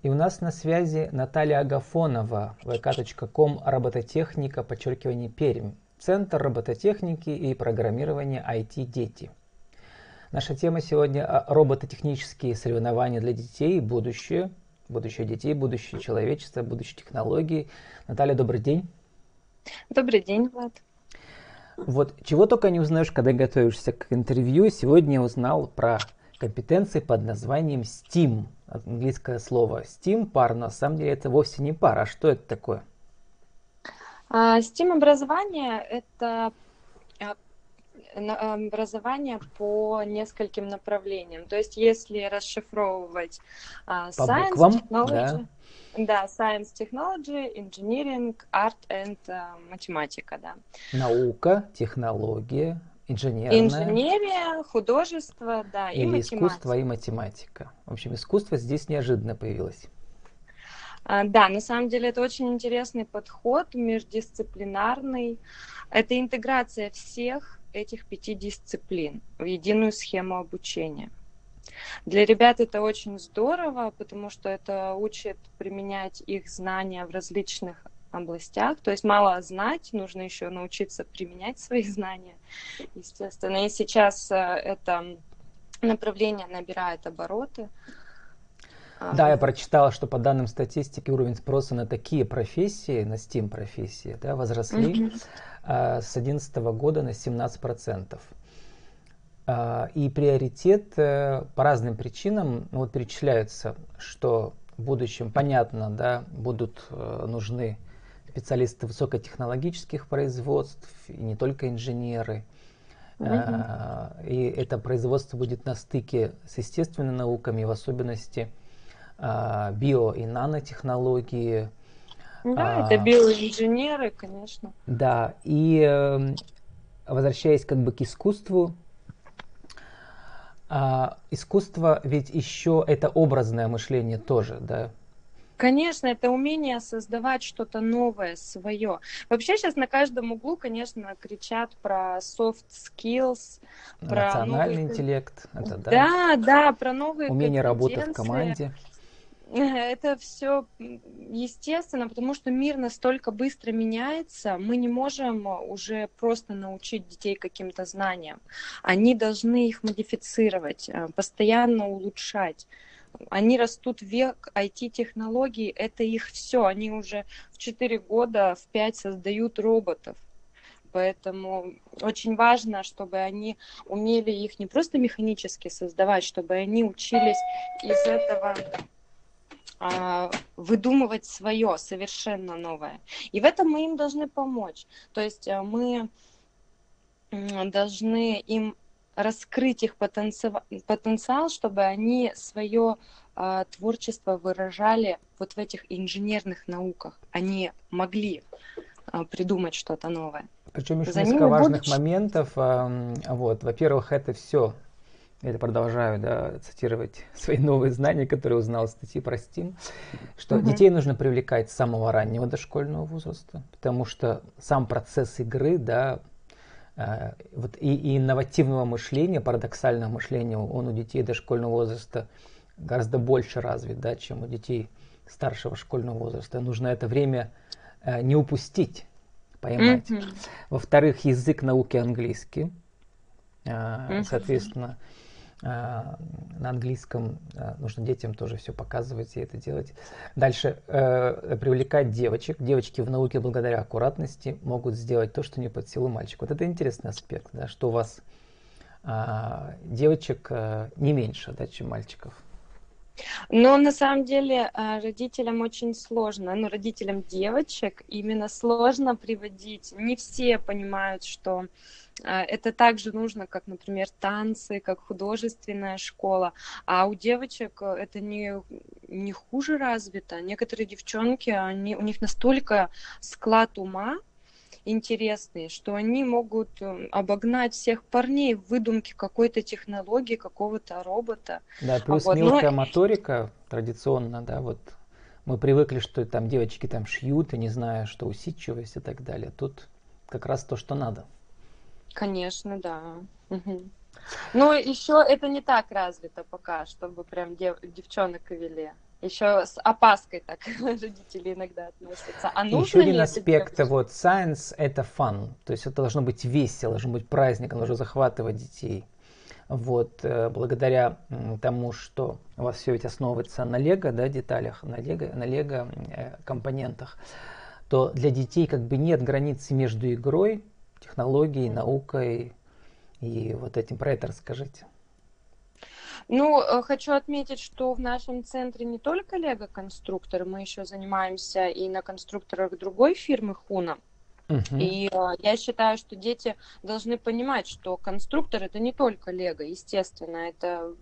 И у нас на связи Наталья Агафонова, vk.com, робототехника, подчеркивание Пермь, Центр робототехники и программирования IT-дети. Наша тема сегодня – робототехнические соревнования для детей, будущее, будущее детей, будущее человечества, будущее технологий. Наталья, добрый день. Добрый день, Влад. Вот чего только не узнаешь, когда готовишься к интервью. Сегодня я узнал про компетенции под названием STEAM. Английское слово STEAM пар, на самом деле это вовсе не пара. А что это такое? А, STEAM образование это а, образование по нескольким направлениям. То есть, если расшифровывать uh, Science, буквам, Technology, да. да, Science, Technology, Engineering, Art and uh, математика, да. Наука, технология, Инженерная. Инженерия, художество, да, и математика. искусство и математика. В общем, искусство здесь неожиданно появилось. А, да, на самом деле это очень интересный подход, междисциплинарный. Это интеграция всех этих пяти дисциплин в единую схему обучения. Для ребят это очень здорово, потому что это учит применять их знания в различных областях. То есть мало знать, нужно еще научиться применять свои знания, естественно. И сейчас э, это направление набирает обороты. А, да, я прочитала, что по данным статистики уровень спроса на такие профессии, на STEAM профессии, да, возросли mm-hmm. с 2011 года на 17%. А, и приоритет по разным причинам ну, вот перечисляются, что в будущем, понятно, да, будут нужны специалисты высокотехнологических производств, и не только инженеры. Mm-hmm. И это производство будет на стыке с естественными науками, в особенности а, био- и нанотехнологии. Да, а, это биоинженеры, конечно. Да, и эм, возвращаясь как бы к искусству, а, искусство ведь еще это образное мышление тоже, да, Конечно, это умение создавать что-то новое, свое. Вообще сейчас на каждом углу, конечно, кричат про soft skills, про Национальный новые... интеллект. Это, да. да, да, про новые Умение работать в команде. Это все естественно, потому что мир настолько быстро меняется, мы не можем уже просто научить детей каким-то знаниям. Они должны их модифицировать, э, постоянно улучшать они растут век IT-технологий, это их все. Они уже в 4 года, в 5 создают роботов. Поэтому очень важно, чтобы они умели их не просто механически создавать, чтобы они учились из этого а, выдумывать свое совершенно новое. И в этом мы им должны помочь. То есть э, мы должны им раскрыть их потенциал, чтобы они свое э, творчество выражали вот в этих инженерных науках. Они могли э, придумать что-то новое. Причем еще За несколько важных будут... моментов. Э, вот, во-первых, это все я продолжаю да, цитировать свои новые знания, которые узнал из статьи про Steam, что угу. детей нужно привлекать с самого раннего дошкольного возраста, потому что сам процесс игры, да, вот и, и инновативного мышления, парадоксального мышления, он у детей дошкольного возраста гораздо больше развит, да, чем у детей старшего школьного возраста. Нужно это время э, не упустить, поймать. Mm-hmm. Во-вторых, язык науки английский. Э, mm-hmm. Соответственно, а, на английском а, нужно детям тоже все показывать и это делать. Дальше э, привлекать девочек. Девочки в науке благодаря аккуратности могут сделать то, что не под силу мальчику. Вот это интересный аспект, да, что у вас э, девочек э, не меньше, да, чем мальчиков. Но на самом деле родителям очень сложно, ну, родителям девочек именно сложно приводить. Не все понимают, что а, это также нужно, как, например, танцы, как художественная школа. А у девочек э, это не, не хуже развито. Некоторые девчонки, они, у них настолько склад ума, интересные, что они могут э, обогнать всех парней в выдумке какой-то технологии, какого-то робота. Да, плюс вот. мелкая Но... моторика традиционно, да, вот мы привыкли, что там девочки там шьют, и не знаю, что усидчивость и так далее. Тут как раз то, что надо. Конечно, да. Угу. Но еще это не так развито пока, чтобы прям дев, девчонок вели. Еще с опаской так родители иногда относятся. А нужно еще один аспект, вот science это fun, то есть это должно быть весело, должно быть праздником, должно захватывать детей. Вот, э, благодаря тому, что у вас все ведь основывается на лего, да, деталях, на лего, на лего э, компонентах, то для детей как бы нет границы между игрой, технологией, наукой и вот этим. Про это расскажите. Ну, э, хочу отметить, что в нашем центре не только лего-конструкторы, мы еще занимаемся и на конструкторах другой фирмы Хуна. Uh-huh. И э, я считаю, что дети должны понимать, что конструктор это не только Лего, естественно, это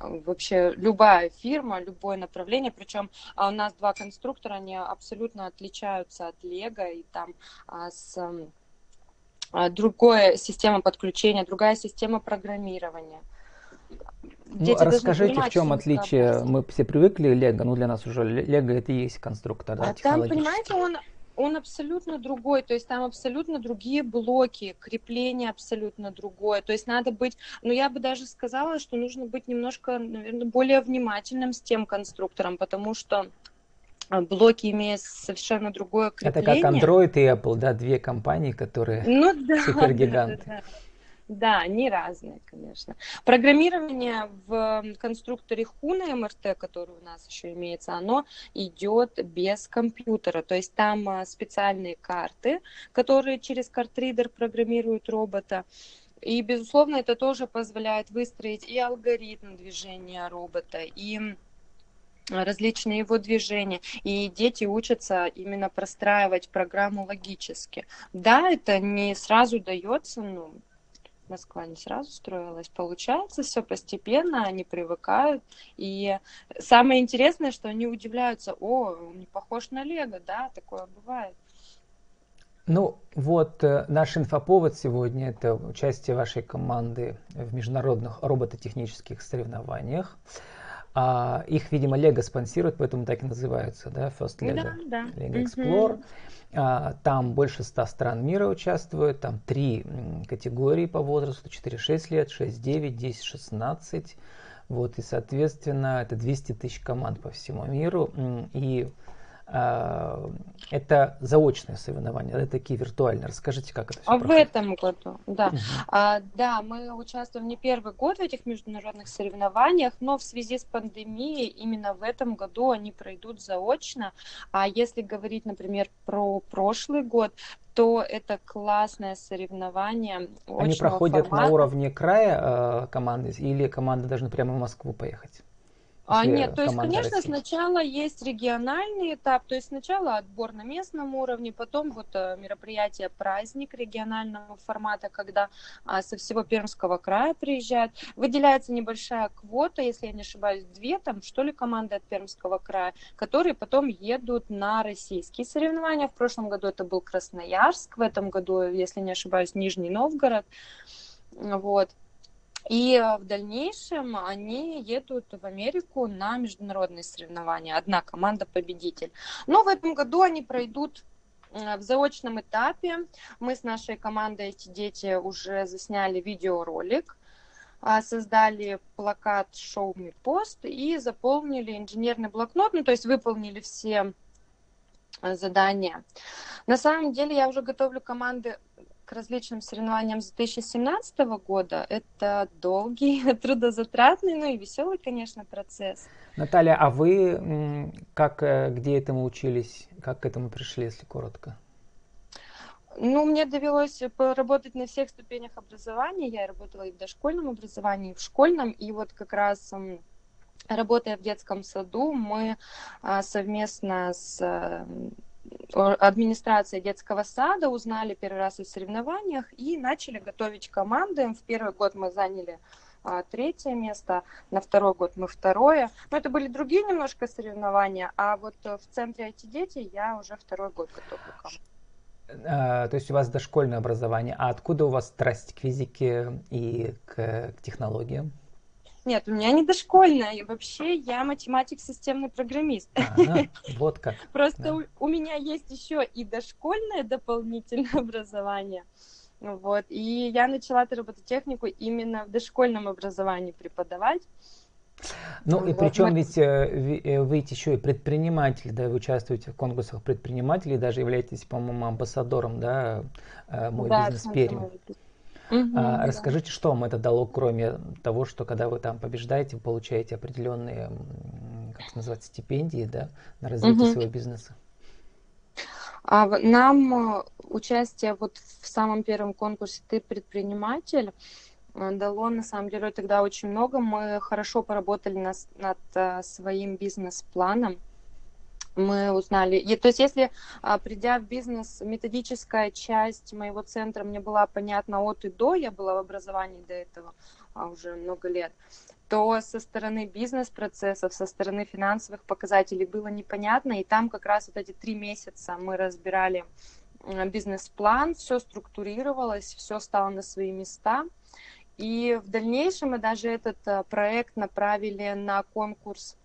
э, вообще любая фирма, любое направление. Причем а у нас два конструктора, они абсолютно отличаются от Лего, и там а, с а, другая система подключения, другая система программирования. Ну, расскажите, в чем отличие? Мы все привыкли Лего, ну для нас уже Лего это и есть конструктор, да, а там, понимаете, он он абсолютно другой, то есть там абсолютно другие блоки, крепление абсолютно другое, то есть надо быть, ну я бы даже сказала, что нужно быть немножко, наверное, более внимательным с тем конструктором, потому что а, блоки имеют совершенно другое крепление. Это как Android и Apple, да, две компании, которые ну, да, супергиганты. Да, да, да. Да, они разные, конечно. Программирование в конструкторе Хуна МРТ, который у нас еще имеется, оно идет без компьютера. То есть там а, специальные карты, которые через картридер программируют робота. И, безусловно, это тоже позволяет выстроить и алгоритм движения робота, и различные его движения, и дети учатся именно простраивать программу логически. Да, это не сразу дается, ну, Москва не сразу строилась. Получается все постепенно, они привыкают. И самое интересное, что они удивляются, о, он не похож на Лего, да, такое бывает. Ну, вот э, наш инфоповод сегодня – это участие вашей команды в международных робототехнических соревнованиях. А, их, видимо, Лего спонсирует, поэтому так и называются, да, First Lego, да, да. Lego Explorer. Угу. А, там больше 100 стран мира участвуют, там три категории по возрасту, 4-6 лет, 6-9, 10-16. Вот, и, соответственно, это 200 тысяч команд по всему миру. И это заочные соревнования, это такие виртуальные. Расскажите, как это все А проходит? в этом году, да. Угу. А, да, мы участвуем не первый год в этих международных соревнованиях, но в связи с пандемией именно в этом году они пройдут заочно. А если говорить, например, про прошлый год, то это классное соревнование. Они проходят формата. на уровне края э, команды или команда должна прямо в Москву поехать? А, нет, то есть, конечно, России? сначала есть региональный этап, то есть сначала отбор на местном уровне, потом вот э, мероприятие праздник регионального формата, когда а, со всего Пермского края приезжают. Выделяется небольшая квота, если я не ошибаюсь, две там, что ли, команды от Пермского края, которые потом едут на российские соревнования. В прошлом году это был Красноярск, в этом году, если не ошибаюсь, Нижний Новгород. Вот. И э, в дальнейшем они едут в Америку на международные соревнования. Одна команда победитель. Но в этом году они пройдут э, в заочном этапе. Мы с нашей командой эти дети уже засняли видеоролик, а, создали плакат «Show me post» и заполнили инженерный блокнот, ну то есть выполнили все задания. На самом деле я уже готовлю команды к различным соревнованиям с 2017 года. Это долгий, трудозатратный, ну и веселый, конечно, процесс. Наталья, а вы как, э, где этому учились, как к этому пришли, если коротко? Ну, мне довелось поработать на всех ступенях образования. Я работала и в дошкольном образовании, и в школьном. И вот как раз работая в детском саду, мы а, совместно с администрация детского сада, узнали первый раз о соревнованиях и начали готовить команды. В первый год мы заняли а, третье место, на второй год мы второе. Но это были другие немножко соревнования, а вот в центре эти дети я уже второй год готовлю команду. А, то есть у вас дошкольное образование, а откуда у вас страсть к физике и к, к технологиям? Нет, у меня не дошкольная. И вообще я математик-системный программист. Ага, вот как. Просто да. у, у меня есть еще и дошкольное дополнительное образование. Вот. И я начала эту робототехнику именно в дошкольном образовании преподавать. Ну и причем ведь вы ведь еще и предприниматель, да, вы участвуете в конкурсах предпринимателей, даже являетесь, по-моему, амбассадором, да, мой да, бизнес Пермь. Угу, а, расскажите, что вам это дало, кроме того, что когда вы там побеждаете, вы получаете определенные, как это называется, стипендии, да, на развитие угу. своего бизнеса? А нам э, участие вот в самом первом конкурсе «Ты предприниматель» э, дало, на самом деле, тогда очень много. Мы хорошо поработали над, над э, своим бизнес-планом мы узнали. И, то есть если а, придя в бизнес, методическая часть моего центра мне была понятна от и до, я была в образовании до этого а, уже много лет, то со стороны бизнес-процессов, со стороны финансовых показателей было непонятно, и там как раз вот эти три месяца мы разбирали бизнес-план, все структурировалось, все стало на свои места. И в дальнейшем мы даже этот а, проект направили на конкурс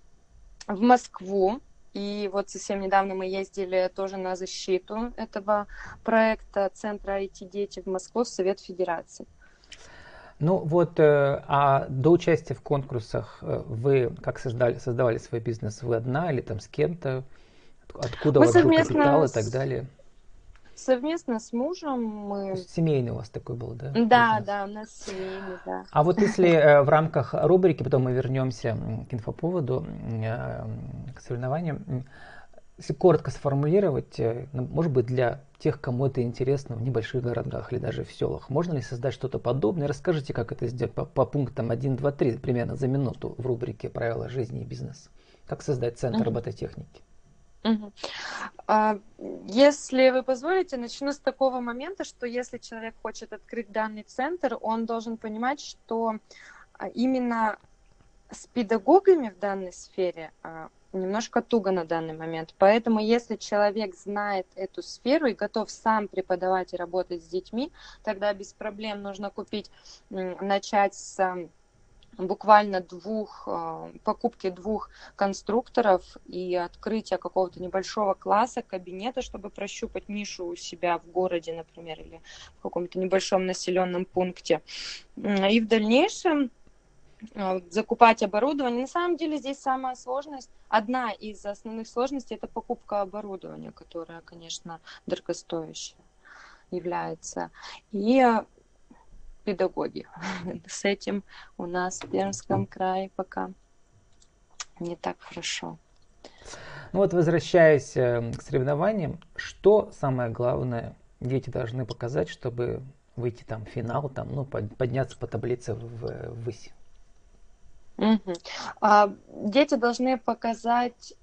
в Москву, и вот совсем недавно мы ездили тоже на защиту этого проекта Центра IT-дети в Москву в Совет Федерации. Ну вот, э, а до участия в конкурсах э, вы как создали, создавали свой бизнес? Вы одна или там с кем-то? Откуда мы у вас капитал и так далее? Совместно с мужем мы... Семейный у вас такой был, да? Да, бизнес? да, у нас семейный, да. А вот если э, в рамках рубрики, потом мы вернемся к инфоповоду, э, к соревнованиям, если коротко сформулировать, э, ну, может быть, для тех, кому это интересно в небольших городах или даже в селах, можно ли создать что-то подобное? Расскажите, как это сделать по, по пунктам 1, 2, 3, примерно за минуту в рубрике «Правила жизни и бизнеса». Как создать центр робототехники? Угу. Если вы позволите, начну с такого момента, что если человек хочет открыть данный центр, он должен понимать, что а, именно с педагогами в данной сфере а, немножко туго на данный момент. Поэтому если человек знает эту сферу и готов сам преподавать и работать с детьми, тогда без проблем нужно купить, начать с буквально двух, а, покупки двух конструкторов и открытия какого-то небольшого класса, кабинета, чтобы прощупать нишу у себя в городе, например, или в каком-то небольшом населенном пункте. И в дальнейшем а, закупать оборудование. На самом деле здесь самая сложность, одна из основных сложностей, это покупка оборудования, которая, конечно, дорогостоящая является. И педагоги. С этим у нас в Пермском крае пока не так хорошо. Ну вот возвращаясь э, к соревнованиям, что самое главное дети должны показать, чтобы выйти там в финал, там, ну, подняться по таблице в, ввысь? Угу. А, дети должны показать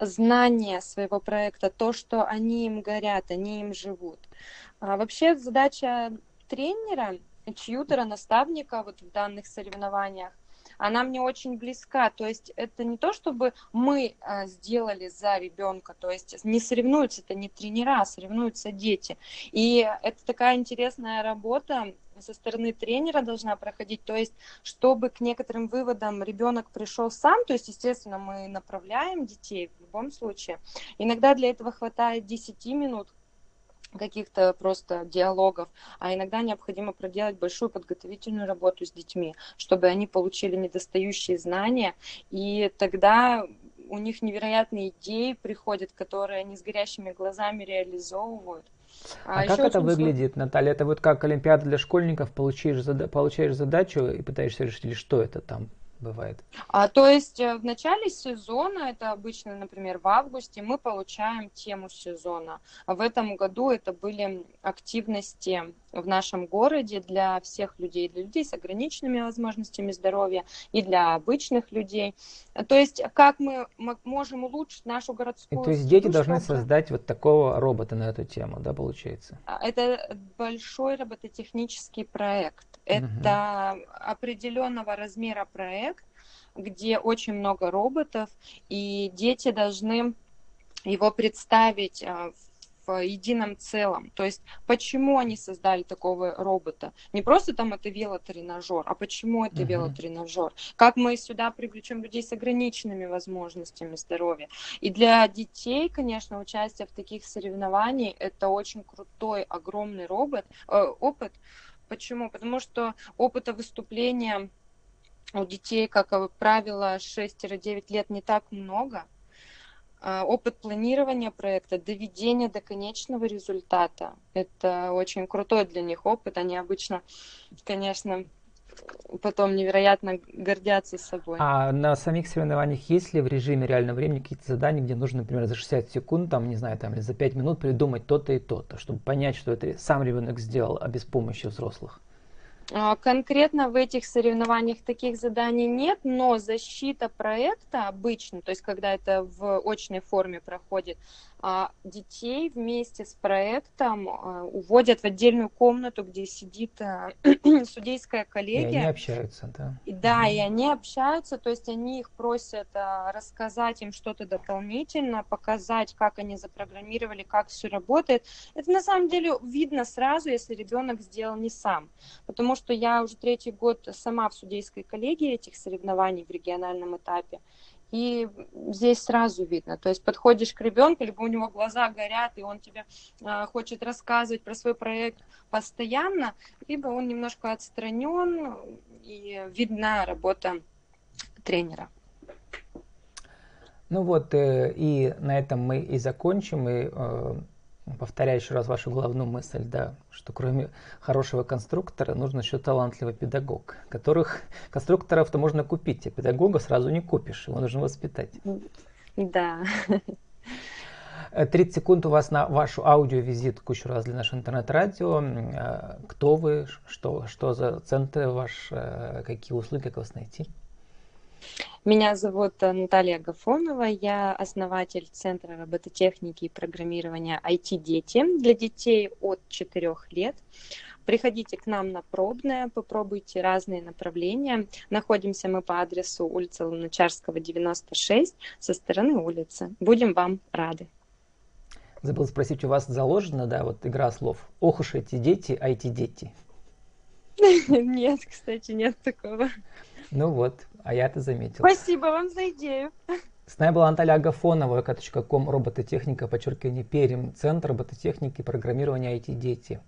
знание своего проекта, то, что они им горят, они им живут. А вообще задача тренера чьютера, наставника вот в данных соревнованиях, она мне очень близка. То есть это не то, чтобы мы а, сделали за ребенка, то есть не соревнуются, это не тренера, а соревнуются дети. И это такая интересная работа со стороны тренера должна проходить, то есть чтобы к некоторым выводам ребенок пришел сам, то есть, естественно, мы направляем детей в любом случае. Иногда для этого хватает 10 минут, каких-то просто диалогов, а иногда необходимо проделать большую подготовительную работу с детьми, чтобы они получили недостающие знания, и тогда у них невероятные идеи приходят, которые они с горящими глазами реализовывают. А, а как это выглядит, сложно... Наталья? Это вот как Олимпиада для школьников, получаешь, зада... получаешь задачу и пытаешься решить, или что это там? Бывает? А, то есть э, в начале сезона, это обычно, например, в августе, мы получаем тему сезона. А в этом году это были активности в нашем городе для всех людей, для людей с ограниченными возможностями здоровья и для обычных людей. То есть как мы можем улучшить нашу городскую... И, то есть дети должны чтобы... создать вот такого робота на эту тему, да, получается? А, это большой робототехнический проект. Это угу. определенного размера проект, где очень много роботов, и дети должны его представить а, в едином целом. То есть, почему они создали такого робота? Не просто там это велотренажер, а почему это uh-huh. велотренажер? Как мы сюда привлечем людей с ограниченными возможностями здоровья? И для детей, конечно, участие в таких соревнованиях это очень крутой, огромный робот, э, опыт, Почему? Потому что опыта выступления У детей, как правило, 6-9 лет не так много. А, опыт планирования проекта, доведения до конечного результата. Это очень крутой для них опыт. Они обычно, конечно, потом невероятно гордятся собой. А на самих соревнованиях есть ли в режиме реального времени какие-то задания, где нужно, например, за 60 секунд, там, не знаю, там, или за 5 минут придумать то-то и то-то, чтобы понять, что это сам ребенок сделал, а без помощи взрослых? А, конкретно в этих соревнованиях таких заданий нет, но защита проекта обычно, то есть когда это в очной форме проходит, а, детей вместе с проектом а, уводят в отдельную комнату, где сидит судейская коллегия. И они общаются, да. И, да, и они общаются, то есть они их просят рассказать им что-то дополнительно, показать, как они запрограммировали, как все работает. Это на самом деле видно сразу, если ребенок сделал не сам, потому что я уже третий год сама в судейской коллегии этих соревнований в региональном этапе. И здесь сразу видно, то есть подходишь к ребенку, либо у него глаза горят, и он тебе э, хочет рассказывать про свой проект постоянно, либо он немножко отстранен, и видна работа тренера. Ну вот, э, и на этом мы и закончим. И э, повторяю еще раз вашу главную мысль, да, что кроме хорошего конструктора нужен еще талантливый педагог, которых конструкторов-то можно купить, а педагога сразу не купишь, его нужно воспитать. Да. 30 секунд у вас на вашу аудиовизитку еще раз для нашего интернет-радио. Э, кто вы, что, что за центр ваш, э, какие услуги, как вас найти? Меня зовут э, Наталья Гафонова, я основатель Центра робототехники и программирования IT-дети для детей от 4 лет. Приходите к нам на пробное, попробуйте разные направления. Находимся мы по адресу улица Луначарского, 96, со стороны улицы. Будем вам рады. Забыл спросить, у вас заложена, да, вот игра слов. Ох уж эти дети, IT-дети. Нет, кстати, нет такого. Ну вот, а я это заметил. Спасибо вам за идею. С нами была Наталья Агафонова, vk.com, робототехника, подчеркивание, Перим, Центр робототехники и программирования IT-дети.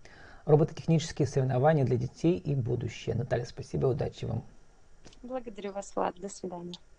Робототехнические соревнования для детей и будущее. Наталья, спасибо, удачи вам. Благодарю вас, Влад. До свидания.